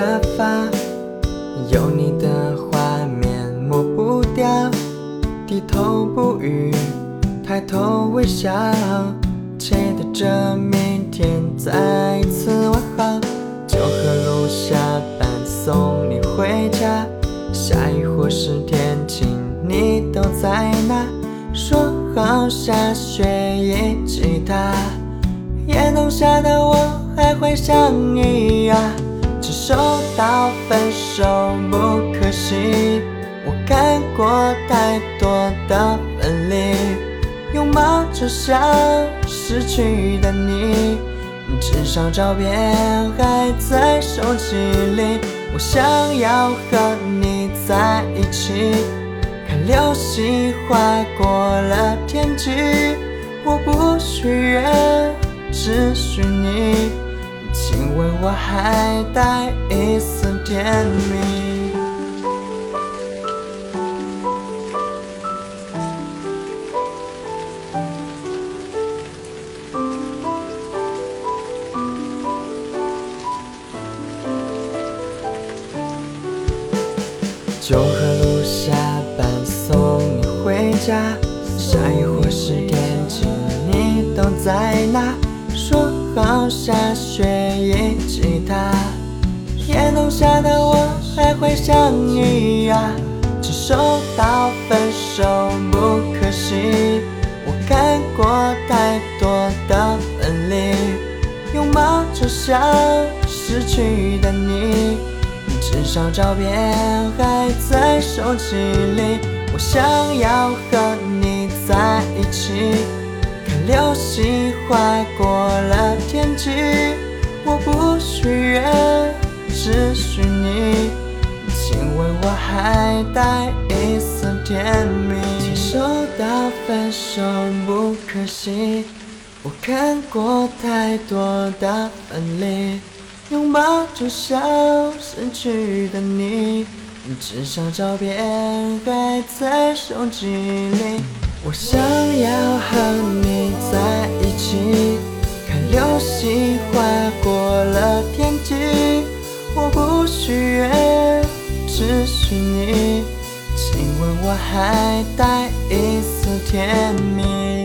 沙发，有你的画面抹不掉。低头不语，抬头微笑，期待着明天再次问好。就和路下班送你回家，下雨或是天晴，你都在哪？说好下雪一吉他，夜冬下的我。还会想你呀，只收到分手不可惜。我看过太多的分离，拥抱着想失去的你，至少照片还在手机里。我想要和你在一起，看流星划过了天际。我不许愿，只许你。亲吻我还带一丝甜蜜，就和路下班送你回家，下雨或是天晴，你都在哪？好下雪一吉他，夜冬下的我还会想你呀。只收到分手不可惜，我看过太多的分离，拥抱着想失去的你，至少照片还在手机里。我想要和你在一起。看流星划过了天际，我不许愿，只许你亲吻我，还带一丝甜蜜。接受到分手不可惜，我看过太多的分离，拥抱就像失去的你，至少照片还在手机里。我想要和你在一起，看流星划过了天际。我不许愿，只许你亲吻我，还带一丝甜蜜。